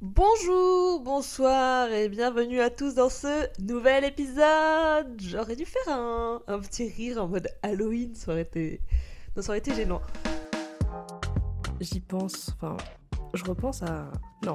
Bonjour, bonsoir et bienvenue à tous dans ce nouvel épisode. J'aurais dû faire un, un petit rire en mode Halloween, ça aurait été, non, ça aurait été gênant. J'y pense, enfin, je repense à... Non,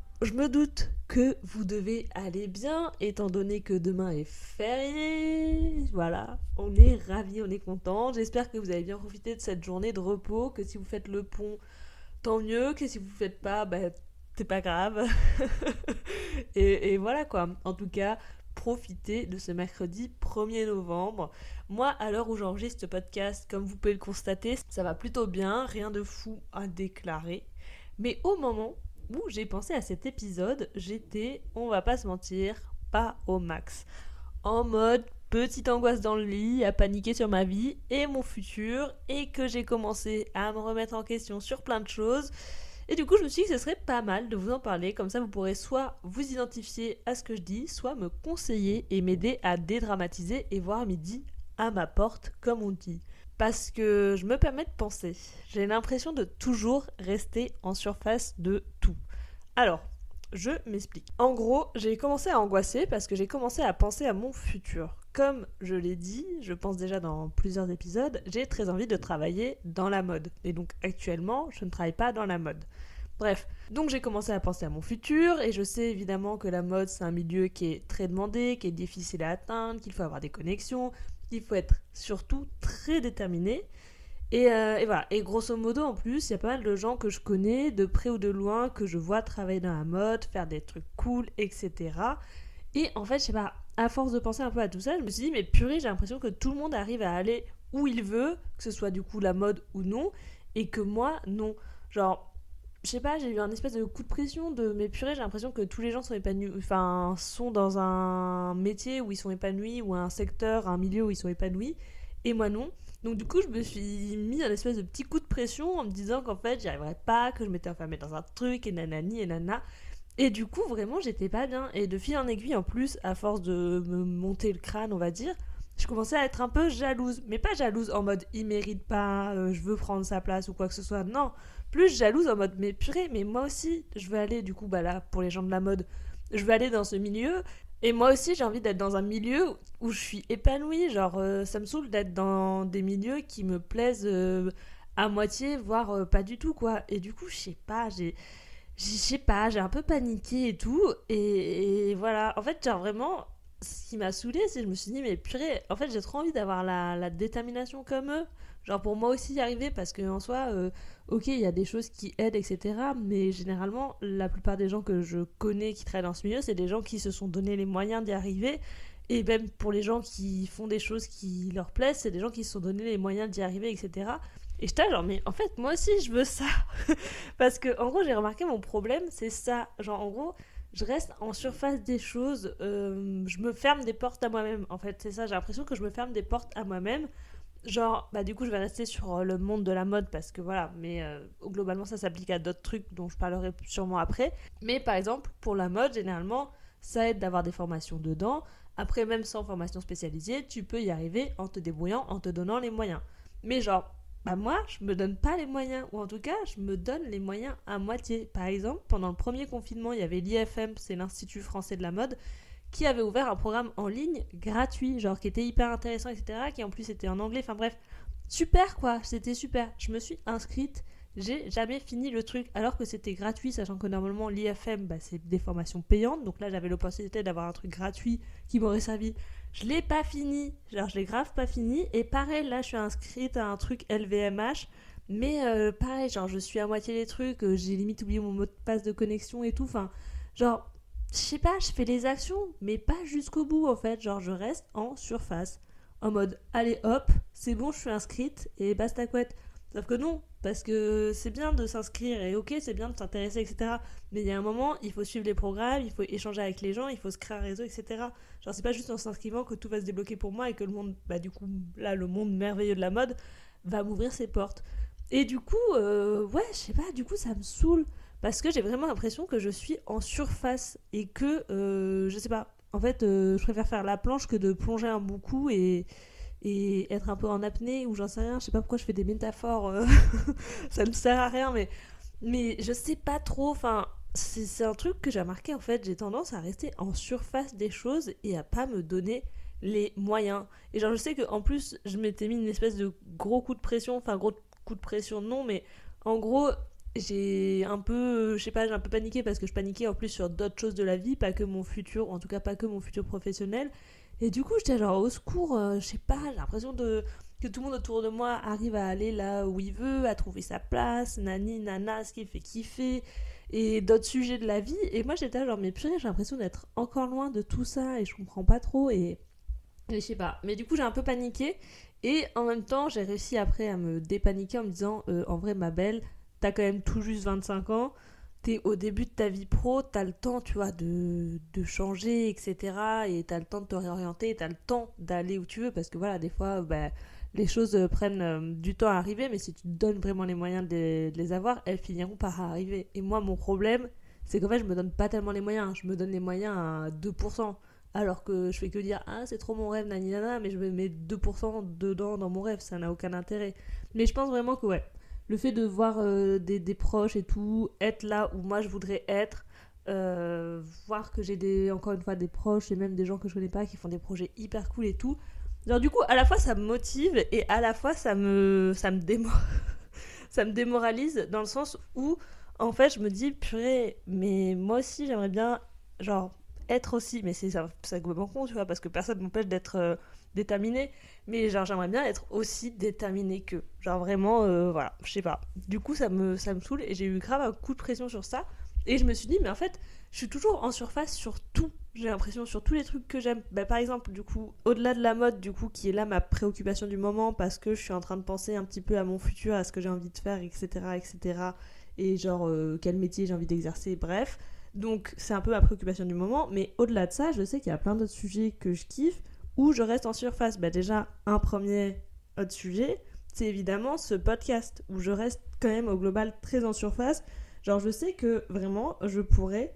je me doute que vous devez aller bien, étant donné que demain est férié. Voilà, on est ravis, on est content. J'espère que vous avez bien profité de cette journée de repos, que si vous faites le pont, tant mieux, que si vous ne faites pas, bah, c'est pas grave. et, et voilà quoi. En tout cas, profitez de ce mercredi 1er novembre. Moi, à l'heure où j'enregistre ce podcast, comme vous pouvez le constater, ça va plutôt bien, rien de fou à déclarer. Mais au moment j'ai pensé à cet épisode, j'étais, on va pas se mentir, pas au max. En mode petite angoisse dans le lit, à paniquer sur ma vie et mon futur, et que j'ai commencé à me remettre en question sur plein de choses. Et du coup, je me suis dit que ce serait pas mal de vous en parler, comme ça vous pourrez soit vous identifier à ce que je dis, soit me conseiller et m'aider à dédramatiser et voir midi à ma porte, comme on dit parce que je me permets de penser. J'ai l'impression de toujours rester en surface de tout. Alors, je m'explique. En gros, j'ai commencé à angoisser parce que j'ai commencé à penser à mon futur. Comme je l'ai dit, je pense déjà dans plusieurs épisodes, j'ai très envie de travailler dans la mode. Et donc actuellement, je ne travaille pas dans la mode. Bref, donc j'ai commencé à penser à mon futur et je sais évidemment que la mode c'est un milieu qui est très demandé, qui est difficile à atteindre, qu'il faut avoir des connexions, il faut être surtout très déterminé. Euh, et, voilà. Et grosso modo, en plus, il y a pas mal de gens que je connais, de près ou de loin, que je vois travailler dans la mode, faire des trucs cool, etc. Et en fait, je sais pas, à force de penser un peu à tout ça, je me suis dit, mais purée, j'ai l'impression que tout le monde arrive à aller où il veut, que ce soit du coup la mode ou non, et que moi, non. Genre, je sais pas, j'ai eu un espèce de coup de pression de mes purées, j'ai l'impression que tous les gens sont épanouis, enfin, sont dans un métier où ils sont épanouis, ou un secteur, un milieu où ils sont épanouis, et moi non. Donc du coup, je me suis mis un espèce de petit coup de pression en me disant qu'en fait, j'y arriverais pas, que je m'étais enfermée dans un truc, et nanani, et nana. Et du coup, vraiment, j'étais pas bien. Et de fil en aiguille, en plus, à force de me monter le crâne, on va dire, je commençais à être un peu jalouse. Mais pas jalouse en mode il mérite pas, euh, je veux prendre sa place ou quoi que ce soit. Non, plus jalouse en mode mais purée, mais moi aussi, je veux aller du coup, bah là, pour les gens de la mode, je veux aller dans ce milieu. Et moi aussi, j'ai envie d'être dans un milieu où je suis épanouie. Genre, euh, ça me saoule d'être dans des milieux qui me plaisent euh, à moitié, voire pas du tout, quoi. Et du coup, je sais pas, j'ai. Je sais pas, j'ai un peu paniqué et tout. Et, et, voilà. En fait, genre vraiment, ce qui m'a saoulé, c'est que je me suis dit, mais purée, en fait, j'ai trop envie d'avoir la, détermination comme eux. Genre, pour moi aussi y arriver, parce qu'en soi, euh, ok, il y a des choses qui aident, etc. Mais généralement, la plupart des gens que je connais qui travaillent dans ce milieu, c'est des gens qui se sont donné les moyens d'y arriver. Et même pour les gens qui font des choses qui leur plaisent, c'est des gens qui se sont donné les moyens d'y arriver, etc. Et j'étais genre, mais en fait, moi aussi, je veux ça. parce que, en gros, j'ai remarqué mon problème, c'est ça. Genre, en gros, je reste en surface des choses, euh, je me ferme des portes à moi-même. En fait, c'est ça, j'ai l'impression que je me ferme des portes à moi-même. Genre, bah du coup, je vais rester sur euh, le monde de la mode parce que voilà, mais euh, globalement, ça s'applique à d'autres trucs dont je parlerai sûrement après. Mais par exemple, pour la mode, généralement, ça aide d'avoir des formations dedans. Après, même sans formation spécialisée, tu peux y arriver en te débrouillant, en te donnant les moyens. Mais genre, bah moi, je me donne pas les moyens, ou en tout cas, je me donne les moyens à moitié. Par exemple, pendant le premier confinement, il y avait l'IFM, c'est l'Institut français de la mode, qui avait ouvert un programme en ligne gratuit, genre qui était hyper intéressant, etc., qui en plus était en anglais, enfin bref, super quoi, c'était super. Je me suis inscrite, j'ai jamais fini le truc, alors que c'était gratuit, sachant que normalement l'IFM, bah, c'est des formations payantes, donc là j'avais l'opportunité d'avoir un truc gratuit qui m'aurait servi je l'ai pas fini. Genre, je l'ai grave pas fini. Et pareil, là, je suis inscrite à un truc LVMH. Mais euh, pareil, genre, je suis à moitié des trucs. Euh, j'ai limite oublié mon mot de passe de connexion et tout. Enfin, genre, je sais pas, je fais les actions, mais pas jusqu'au bout, en fait. Genre, je reste en surface. En mode, allez hop, c'est bon, je suis inscrite. Et basta couette. Sauf que non, parce que c'est bien de s'inscrire et ok, c'est bien de s'intéresser, etc. Mais il y a un moment, il faut suivre les programmes, il faut échanger avec les gens, il faut se créer un réseau, etc. Genre, c'est pas juste en s'inscrivant que tout va se débloquer pour moi et que le monde, bah du coup, là, le monde merveilleux de la mode va m'ouvrir ses portes. Et du coup, euh, ouais, je sais pas, du coup, ça me saoule. Parce que j'ai vraiment l'impression que je suis en surface et que, euh, je sais pas, en fait, euh, je préfère faire la planche que de plonger un bon coup et, et être un peu en apnée ou j'en sais rien. Je sais pas pourquoi je fais des métaphores, euh, ça ne sert à rien, mais, mais je sais pas trop. Enfin, c'est un truc que j'ai remarqué en fait. J'ai tendance à rester en surface des choses et à pas me donner les moyens. Et genre, je sais qu'en plus, je m'étais mis une espèce de gros coup de pression, enfin, gros coup de pression, non, mais en gros, j'ai un peu, je sais pas, j'ai un peu paniqué parce que je paniquais en plus sur d'autres choses de la vie, pas que mon futur, en tout cas pas que mon futur professionnel. Et du coup, j'étais genre au secours, euh, je sais pas, j'ai l'impression de que tout le monde autour de moi arrive à aller là où il veut, à trouver sa place, nani, nana, ce qui fait kiffer, et d'autres sujets de la vie. Et moi, j'étais genre, mais purée, j'ai l'impression d'être encore loin de tout ça et je comprends pas trop. Et, et je sais pas. Mais du coup, j'ai un peu paniqué. Et en même temps, j'ai réussi après à me dépaniquer en me disant, euh, en vrai, ma belle, t'as quand même tout juste 25 ans, t'es au début de ta vie pro, t'as le temps, tu vois, de, de changer, etc. Et t'as le temps de te réorienter, t'as le temps d'aller où tu veux, parce que voilà, des fois, bah, les choses euh, prennent euh, du temps à arriver, mais si tu te donnes vraiment les moyens de les, avoir, elles finiront par arriver. Et moi, mon problème, c'est qu'en fait, je me donne pas tellement les moyens, je me donne les moyens à 2%. Alors que je fais que dire ah c'est trop mon rêve nani nana mais je me mets 2% dedans dans mon rêve ça n'a aucun intérêt mais je pense vraiment que ouais le fait de voir euh, des, proches et tout, être là où moi je voudrais être, euh, voir que j'ai des, encore une fois des proches et même des gens que je connais pas qui font des projets hyper cool et tout. Genre du coup, à la fois ça me motive et à la fois ça me, ça ça me démoralise dans le sens où en fait je me dis purée, mais moi aussi j'aimerais bien genre être aussi, mais c'est ça, ça complètement con tu vois parce que personne m'empêche d'être euh, déterminé mais genre j'aimerais bien être aussi déterminée que. Genre vraiment euh, voilà je sais pas. Du coup ça me ça me saoule et j'ai eu grave un coup de pression sur ça. Et je me suis dit mais en fait je suis toujours en surface sur tout. J'ai l'impression sur tous les trucs que j'aime. Bah, par exemple du coup au-delà de la mode du coup qui est là ma préoccupation du moment parce que je suis en train de penser un petit peu à mon futur à ce que j'ai envie de faire etc etc et genre euh, quel métier j'ai envie d'exercer bref. Donc c'est un peu ma préoccupation du moment. Mais au-delà de ça je sais qu'il y a plein d'autres sujets que je kiffe je reste en surface bah Déjà, un premier autre sujet, c'est évidemment ce podcast où je reste quand même au global très en surface. Genre, je sais que vraiment, je pourrais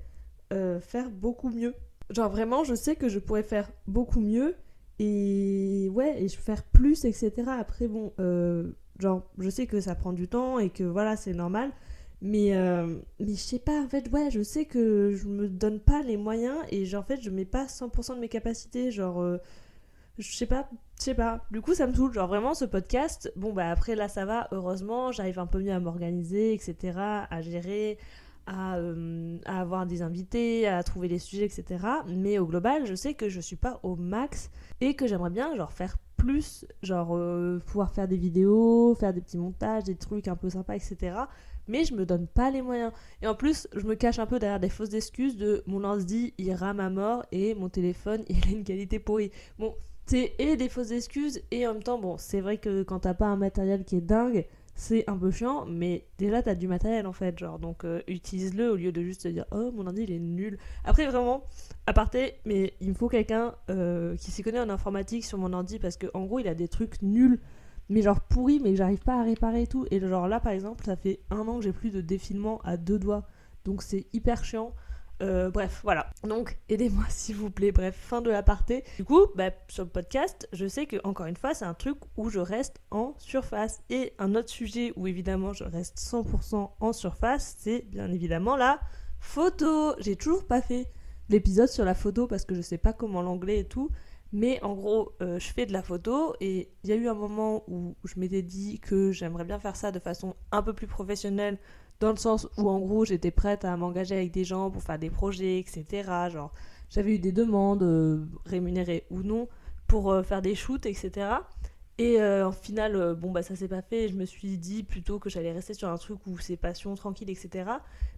euh, faire beaucoup mieux. Genre, vraiment, je sais que je pourrais faire beaucoup mieux et ouais, et faire plus, etc. Après, bon, euh, genre, je sais que ça prend du temps et que voilà, c'est normal. Mais, euh, mais je sais pas, en fait, ouais, je sais que je me donne pas les moyens et genre, en fait, je mets pas 100% de mes capacités. Genre, je sais pas, je sais pas. Du coup, ça me saoule. Genre, vraiment, ce podcast, bon, bah après, là, ça va. Heureusement, j'arrive un peu mieux à m'organiser, etc., à gérer, à, euh, à, avoir des invités, à trouver les sujets, etc. Mais au global, je sais que je suis pas au max et que j'aimerais bien, genre, faire plus, genre, euh, pouvoir faire des vidéos, faire des petits montages, des trucs un peu sympas, etc mais je me donne pas les moyens. Et en plus, je me cache un peu derrière des fausses excuses de mon ordi il rame à mort et mon téléphone il a une qualité pourrie. Bon, et des fausses excuses et en même temps bon c'est vrai que quand t'as pas un matériel qui est dingue c'est un peu chiant mais déjà t'as du matériel en fait genre donc euh, utilise-le au lieu de juste te dire oh mon ordi il est nul. Après vraiment à parté mais il me faut quelqu'un euh, qui s'y connaît en informatique sur mon ordi parce que en gros il a des trucs nuls mais genre pourris mais que j'arrive pas à réparer tout. Et genre là par exemple ça fait un an que j'ai plus de défilement à deux doigts. Donc c'est hyper chiant euh, bref, voilà. Donc, aidez-moi s'il vous plaît. Bref, fin de l'aparté. Du coup, bah, sur le podcast, je sais que encore une fois, c'est un truc où je reste en surface. Et un autre sujet où évidemment je reste 100% en surface, c'est bien évidemment la photo. J'ai toujours pas fait l'épisode sur la photo parce que je sais pas comment l'anglais et tout. Mais en gros, euh, je fais de la photo et il y a eu un moment où je m'étais dit que j'aimerais bien faire ça de façon un peu plus professionnelle dans le sens où en gros j'étais prête à m'engager avec des gens pour faire des projets, etc. Genre j'avais eu des demandes euh, rémunérées ou non pour euh, faire des shoots, etc. Et euh, en final, bon bah ça s'est pas fait. Je me suis dit plutôt que j'allais rester sur un truc où c'est passion tranquille, etc.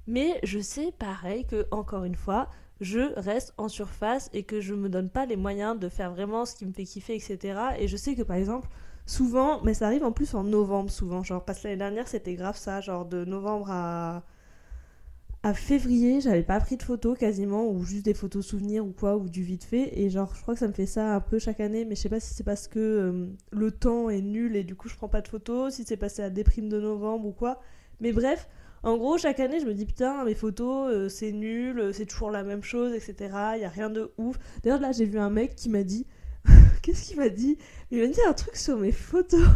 Mais je sais pareil que encore une fois, je reste en surface et que je me donne pas les moyens de faire vraiment ce qui me fait kiffer, etc. Et je sais que par exemple souvent, mais ça arrive en plus en novembre souvent. Genre, parce que l'année dernière, c'était grave ça. Genre, de novembre à, à février, j'avais pas pris de photos quasiment, ou juste des photos souvenirs ou quoi, ou du vite fait. Et genre, je crois que ça me fait ça un peu chaque année, mais je sais pas si c'est parce que euh, le temps est nul et du coup je prends pas de photos, si c'est passé à déprime de novembre ou quoi. Mais bref, en gros, chaque année, je me dis putain, mes photos, euh, c'est nul, euh, c'est toujours la même chose, etc. Il y a rien de ouf. D'ailleurs, là, j'ai vu un mec qui m'a dit. Qu'est-ce qu'il m'a dit? Il m'a dit un truc sur mes photos.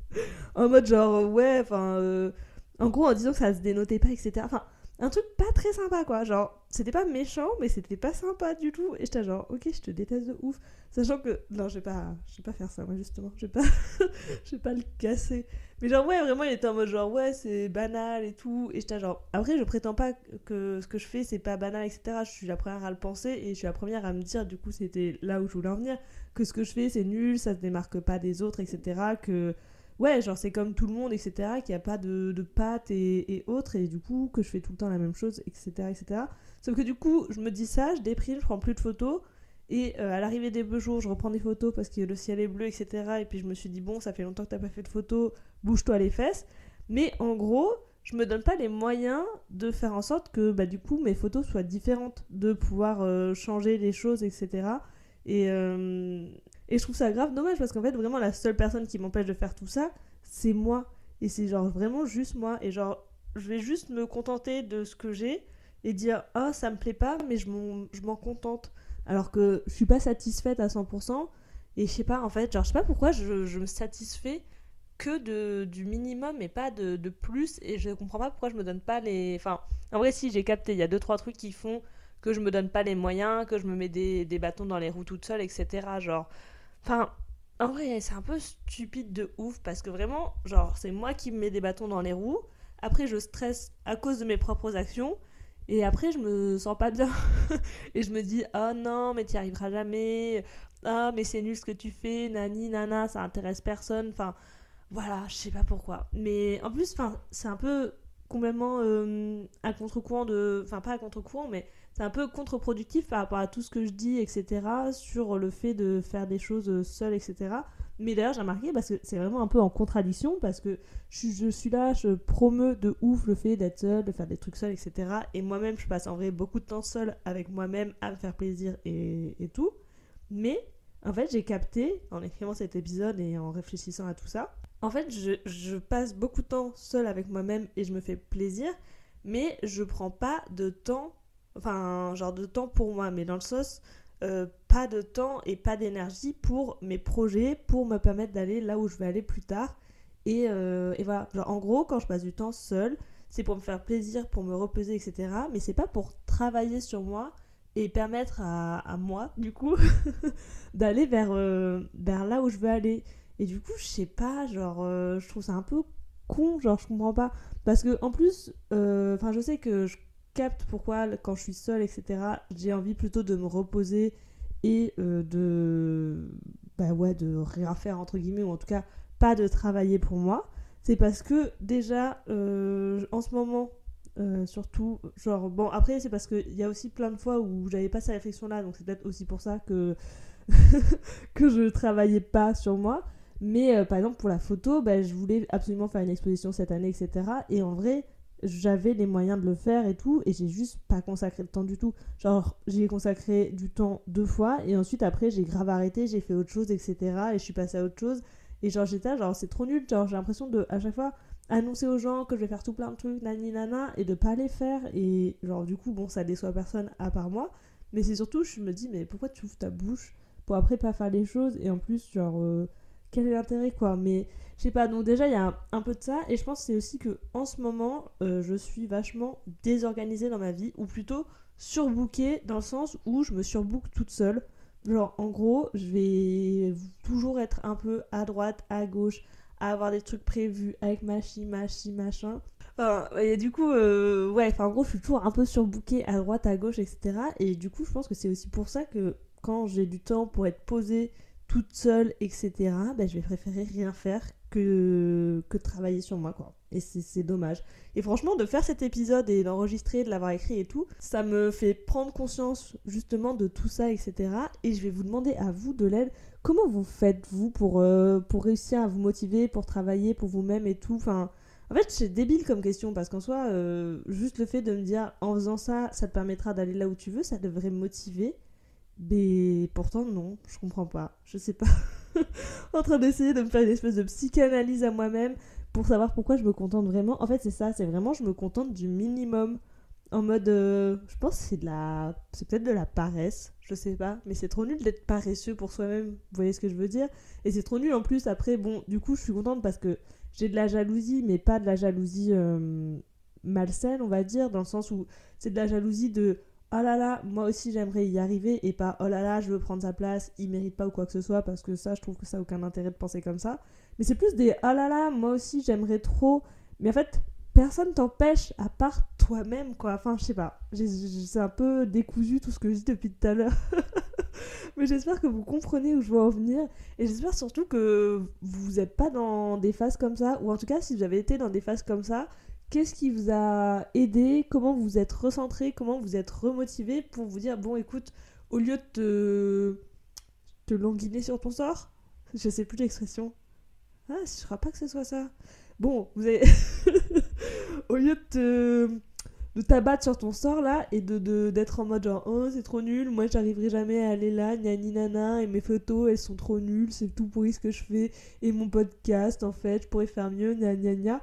en mode genre, ouais, enfin. en gros, en disant que ça se dénotait pas, etc. Enfin un truc pas très sympa quoi genre c'était pas méchant mais c'était pas sympa du tout et j'étais genre ok je te déteste de ouf sachant que non je vais pas je vais pas faire ça moi justement je vais pas je vais pas le casser mais genre ouais vraiment il était en mode genre ouais c'est banal et tout et j'étais genre après je prétends pas que ce que je fais c'est pas banal etc je suis la première à le penser et je suis la première à me dire du coup c'était là où je voulais en venir que ce que je fais c'est nul ça se démarque pas des autres etc que ouais, genre c'est comme tout le monde, etc., qu'il n'y a pas de, de pâtes et, autres, et du coup que je fais tout le temps la même chose, etc., etc. Sauf que du coup, je me dis ça, je déprime, je prends plus de photos, et euh, à l'arrivée des beaux jours, je reprends des photos parce que le ciel est bleu, etc., et puis je me suis dit, bon, ça fait longtemps que t'as pas fait de photos, bouge-toi les fesses. Mais en gros, je me donne pas les moyens de faire en sorte que bah, du coup mes photos soient différentes, de pouvoir euh, changer les choses, etc. Et, euh, et je trouve ça grave dommage parce qu'en fait, vraiment, la seule personne qui m'empêche de faire tout ça, c'est moi. Et c'est genre vraiment juste moi. Et genre, je vais juste me contenter de ce que j'ai et dire Ah, ça me plaît pas, mais je m'en contente. Alors que je suis pas satisfaite à 100%. Et je sais pas, en fait, genre, je sais pas pourquoi je, je me satisfais que de, du minimum et pas de, de, plus. Et je comprends pas pourquoi je me donne pas les. Enfin, en vrai, si j'ai capté, il y a deux, trois trucs qui font que je me donne pas les moyens, que je me mets des, des bâtons dans les roues toute seule, etc. Genre, Enfin, en vrai, c'est un peu stupide de ouf parce que vraiment, genre, c'est moi qui me mets des bâtons dans les roues. Après, je stresse à cause de mes propres actions. Et après, je me sens pas bien. et je me dis, oh non, mais tu n'y arriveras jamais. Ah, mais c'est nul ce que tu fais. Nani, nana, ça intéresse personne. Enfin, voilà, je sais pas pourquoi. Mais en plus, c'est un peu complètement euh, à contre-courant de. Enfin, pas à contre-courant, mais c'est un peu contre-productif par rapport à tout ce que je dis, etc., sur le fait de faire des choses seul, etc. Mais d'ailleurs, j'ai remarqué, parce que c'est vraiment un peu en contradiction, parce que je, suis là, je promeux de ouf le fait d'être seul, de faire des trucs seul, etc. Et moi-même, je passe en vrai beaucoup de temps seul avec moi-même à me faire plaisir et, tout. Mais, en fait, j'ai capté, en écrivant cet épisode et en réfléchissant à tout ça, en fait, je, passe beaucoup de temps seul avec moi-même et je me fais plaisir, mais je prends pas de temps enfin, genre de temps pour moi, mais dans le sens, euh, pas de temps et pas d'énergie pour mes projets, pour me permettre d'aller là où je vais aller plus tard. Et, euh, et voilà, genre, en gros, quand je passe du temps seul, c'est pour me faire plaisir, pour me reposer, etc. Mais c'est pas pour travailler sur moi et permettre à, à moi, du coup, d'aller vers, euh, vers là où je veux aller. Et du coup, je sais pas, genre, je trouve ça un peu con, genre, je comprends pas. Parce que, en plus, enfin, je sais que je pourquoi quand je suis seule, etc., j'ai envie plutôt de me reposer et euh, de bah ouais de rien faire entre guillemets ou en tout cas pas de travailler pour moi c'est parce que déjà euh, en ce moment euh, surtout genre bon après c'est parce qu'il y a aussi plein de fois où j'avais pas cette réflexion là donc c'est peut-être aussi pour ça que que je travaillais pas sur moi mais par exemple pour la photo bah, je voulais absolument faire une exposition cette année etc et en vrai j'avais les moyens de le faire et tout, et j'ai juste pas consacré le temps du tout. Genre, j'ai consacré du temps deux fois, et ensuite après, j'ai grave arrêté, j'ai fait autre chose, etc. Et je suis passée à autre chose. Et genre, j'étais genre, c'est trop nul. Genre, j'ai l'impression de, à chaque fois, annoncer aux gens que je vais faire tout plein de trucs, nani nana, et de pas les faire. Et genre, du coup, bon, ça déçoit personne à part moi. Mais c'est surtout, je me dis, mais pourquoi tu ouvres ta bouche pour après pas faire les choses, et en plus, genre. Euh, quel est l'intérêt quoi. Mais je sais pas donc déjà il y a un, peu de ça et je pense c'est aussi que en ce moment euh, je suis vachement désorganisée dans ma vie ou plutôt surbookée dans le sens où je me surbook toute seule. Genre en gros je vais toujours être un peu à droite à gauche à avoir des trucs prévus avec machi machi machin. Enfin, et du coup, euh, ouais, enfin, en gros, je suis toujours un peu surbookée à droite, à gauche, etc. Et du coup, je pense que c'est aussi pour ça que quand j'ai du temps pour être posée toute seule, etc., ben, je vais préférer rien faire que, que travailler sur moi, quoi. Et c'est dommage. Et franchement, de faire cet épisode et d'enregistrer, de l'avoir écrit et tout, ça me fait prendre conscience justement de tout ça, etc. Et je vais vous demander à vous de l'aide. Comment vous faites, vous, pour, euh, pour réussir à vous motiver, pour travailler pour vous-même et tout? Enfin, en fait, c'est débile comme question parce qu'en soi, euh, juste le fait de me dire en faisant ça, ça te permettra d'aller là où tu veux, ça devrait me motiver. Mais pourtant, non, je comprends pas. Je sais pas. en train d'essayer de me faire une espèce de psychanalyse à moi-même pour savoir pourquoi je me contente vraiment. En fait, c'est ça, c'est vraiment je me contente du minimum. En mode, euh, je pense que c'est de la, c'est peut-être de la paresse, je sais pas, mais c'est trop nul d'être paresseux pour soi-même. Vous voyez ce que je veux dire? Et c'est trop nul en plus. Après, bon, du coup, je suis contente parce que j'ai de la jalousie, mais pas de la jalousie euh, malsaine, on va dire, dans le sens où c'est de la jalousie de oh là là, moi aussi j'aimerais y arriver et pas oh là là, je veux prendre sa place, il mérite pas ou quoi que ce soit parce que ça, je trouve que ça n'a aucun intérêt de penser comme ça. Mais c'est plus des oh là là, moi aussi j'aimerais trop. Mais en fait, personne t'empêche à part toi-même quoi. Enfin, je sais pas. C'est un peu décousu tout ce que je dis depuis tout à l'heure. Mais j'espère que vous comprenez où je veux en venir. Et j'espère surtout que vous n'êtes pas dans des phases comme ça. Ou en tout cas, si vous avez été dans des phases comme ça, Qu'est-ce qui vous a aidé? Comment vous êtes recentré? Comment vous êtes remotivé pour vous dire bon, écoute, au lieu de te, languiner sur ton sort, je sais plus l'expression. Ah, je crois pas que ce soit ça. Bon, vous avez. au lieu de te de t'abattre sur ton sort là et de d'être en mode genre oh c'est trop nul moi j'arriverai jamais à aller là ni nana et mes photos elles sont trop nulles c'est tout pourri ce que je fais et mon podcast en fait je pourrais faire mieux gna gna gna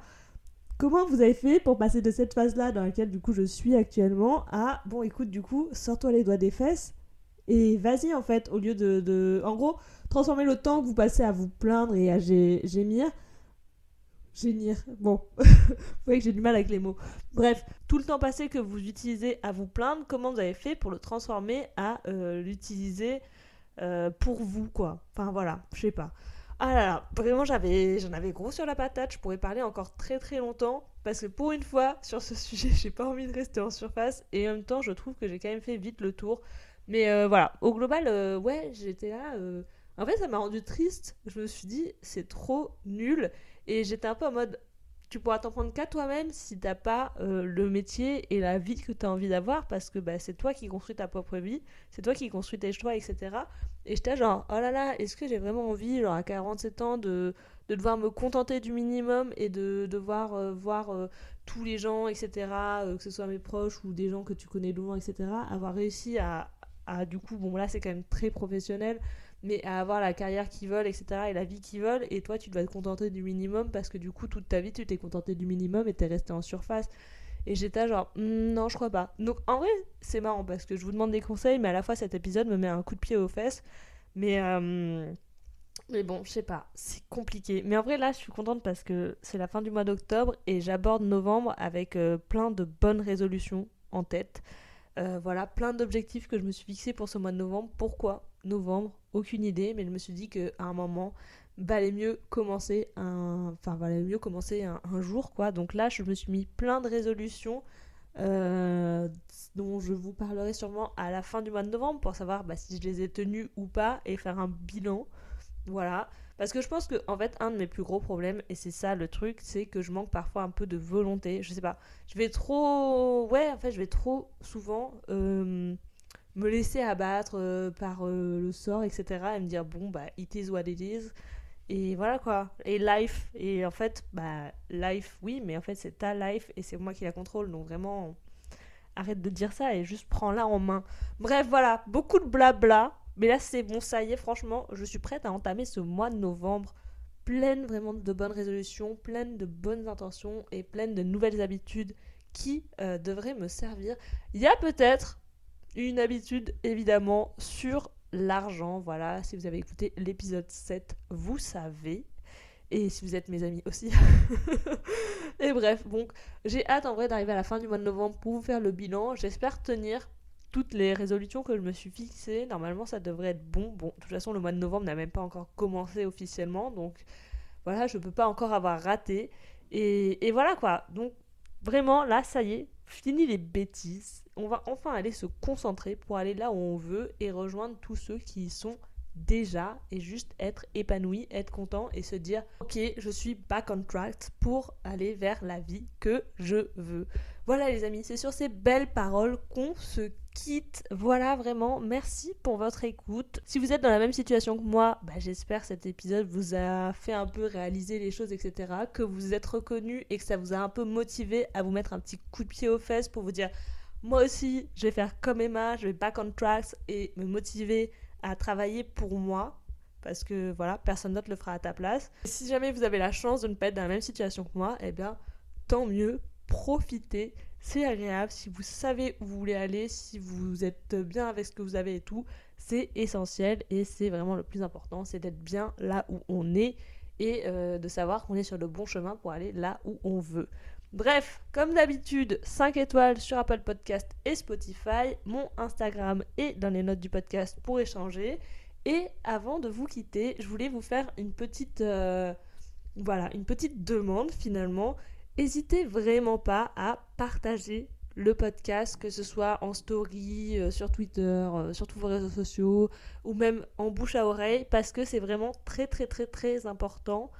Comment vous avez fait pour passer de cette phase-là dans laquelle du coup je suis actuellement à bon écoute du coup sors-toi les doigts des fesses et vas-y en fait au lieu de, en gros transformer le temps que vous passez à vous plaindre et à gémir gémir bon vous voyez que j'ai du mal avec les mots. Bref tout le temps passé que vous utilisez à vous plaindre comment vous avez fait pour le transformer à euh, l'utiliser euh, pour vous quoi. Enfin voilà je sais pas ah là là, vraiment j'en avais gros sur la patate, je pourrais parler encore très très longtemps, parce que pour une fois, sur ce sujet, j'ai pas envie de rester en surface, et en même temps, je trouve que j'ai quand même fait vite le tour. Mais euh, voilà, au global, euh, ouais, j'étais là... Euh, en fait, ça m'a rendu triste, je me suis dit, c'est trop nul, et j'étais un peu en mode, tu pourras t'en prendre qu'à toi-même si t'as pas le métier et la vie que tu as envie d'avoir parce que bah, c'est toi qui construis ta propre vie, c'est toi qui construis tes choix, etc. Et j'étais genre, oh là là, est-ce que j'ai vraiment envie, genre à 47 ans, de, de devoir me contenter du minimum et de devoir euh, voir euh, tous les gens, etc., que ce soit mes proches ou des gens que tu connais loin, etc., avoir réussi à, à du coup, bon là c'est quand même très professionnel, mais à avoir la carrière qu'ils veulent, etc., et la vie qu'ils veulent, et toi, tu dois te contenter du minimum parce que du coup, toute ta vie, tu t'es contenté du minimum et t'es resté en surface. Et j'étais genre, hmm, non, je crois pas. Donc en vrai, c'est marrant parce que je vous demande des conseils, mais à la fois cet épisode me met un coup de pied aux fesses. Mais, euh, mais bon, je sais pas, c'est compliqué. Mais en vrai, là, je suis contente parce que c'est la fin du mois d'octobre et j'aborde novembre avec euh, plein de bonnes résolutions en tête. Euh, voilà, plein d'objectifs que je me suis fixés pour ce mois de novembre. Pourquoi novembre? Aucune idée, mais je me suis dit qu'à un moment, valait mieux commencer un, enfin mieux commencer un, jour quoi. Donc là, je me suis mis plein de résolutions euh, dont je vous parlerai sûrement à la fin du mois de novembre pour savoir bah, si je les ai tenues ou pas et faire un bilan. Voilà. Parce que je pense que, en fait, un de mes plus gros problèmes, et c'est ça le truc, c'est que je manque parfois un peu de volonté. Je sais pas. Je vais trop. Ouais, en fait, je vais trop souvent euh, me laisser abattre euh, par le sort, etc. Et me dire, bon, bah, it is what it is. Et voilà quoi. Et life. Et en fait, bah, life, oui, mais en fait, c'est ta life et c'est moi qui la contrôle. Donc vraiment, arrête de dire ça et juste prends-la en main. Bref, voilà. Beaucoup de blabla. Mais là, c'est bon, ça y est, franchement, je suis prête à entamer ce mois de novembre pleine vraiment de bonnes résolutions, pleine de bonnes intentions et pleine de nouvelles habitudes qui euh, devraient me servir. Il y a peut-être une habitude, évidemment, sur l'argent. Voilà, si vous avez écouté l'épisode 7, vous savez. Et si vous êtes mes amis aussi. et bref, donc j'ai hâte en vrai d'arriver à la fin du mois de novembre pour vous faire le bilan. J'espère tenir toutes les résolutions que je me suis fixées, normalement ça devrait être bon. Bon, de toute façon, le mois de novembre n'a même pas encore commencé officiellement, donc voilà, je peux pas encore avoir raté. Et, voilà quoi. Donc vraiment, là, ça y est, fini les bêtises. On va enfin aller se concentrer pour aller là où on veut et rejoindre tous ceux qui sont déjà et juste être épanoui, être content et se dire ok je suis back on track pour aller vers la vie que je veux. Voilà les amis, c'est sur ces belles paroles qu'on se quitte. Voilà vraiment, merci pour votre écoute. Si vous êtes dans la même situation que moi, bah, j'espère cet épisode vous a fait un peu réaliser les choses, etc. Que vous êtes reconnu et que ça vous a un peu motivé à vous mettre un petit coup de pied aux fesses pour vous dire moi aussi, je vais faire comme Emma, je vais back on track et me motiver à travailler pour moi parce que voilà, personne d'autre le fera à ta place. si jamais vous avez la chance de ne pas être dans la même situation que moi, eh bien, tant mieux, profitez, c'est agréable. Si vous savez où vous voulez aller, si vous êtes bien avec ce que vous avez et tout, c'est essentiel et c'est vraiment le plus important, c'est d'être bien là où on est et euh, de savoir qu'on est sur le bon chemin pour aller là où on veut. Bref, comme d'habitude, 5 étoiles sur Apple Podcast et Spotify, mon Instagram est dans les notes du podcast pour échanger. Et avant de vous quitter, je voulais vous faire une petite, euh, voilà, une petite demande finalement. N'hésitez vraiment pas à partager le podcast, que ce soit en story, euh, sur Twitter, euh, sur tous vos réseaux sociaux, ou même en bouche à oreille, parce que c'est vraiment très très très très important.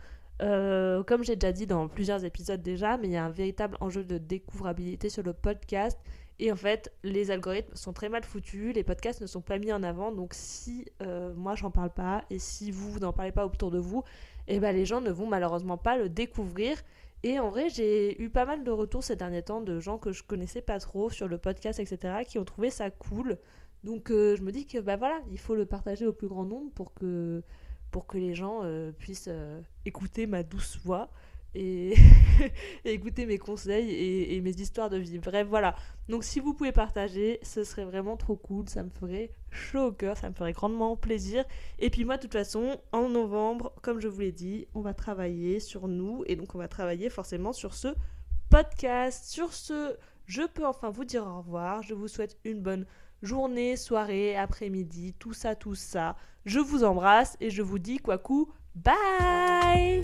Euh, comme j'ai déjà dit dans plusieurs épisodes déjà, mais il y a un véritable enjeu de découvrabilité sur le podcast. Et en fait, les algorithmes sont très mal foutus, les podcasts ne sont pas mis en avant. Donc si euh, moi j'en parle pas et si vous, n'en parlez pas autour de vous, eh ben, les gens ne vont malheureusement pas le découvrir. Et en vrai, j'ai eu pas mal de retours ces derniers temps de gens que je connaissais pas trop sur le podcast, etc., qui ont trouvé ça cool. Donc euh, je me dis que bah voilà, il faut le partager au plus grand nombre pour que pour que les gens euh, puissent euh, écouter ma douce voix et, écouter mes conseils et, mes histoires de vie. Bref, voilà. Donc si vous pouvez partager, ce serait vraiment trop cool. Ça me ferait chaud au cœur, ça me ferait grandement plaisir. Et puis moi, de toute façon, en novembre, comme je vous l'ai dit, on va travailler sur nous et donc on va travailler forcément sur ce podcast. Sur ce, je peux enfin vous dire au revoir. Je vous souhaite une bonne journée, soirée, après-midi, tout ça, tout ça. Je vous embrasse et je vous dis quoi coup, bye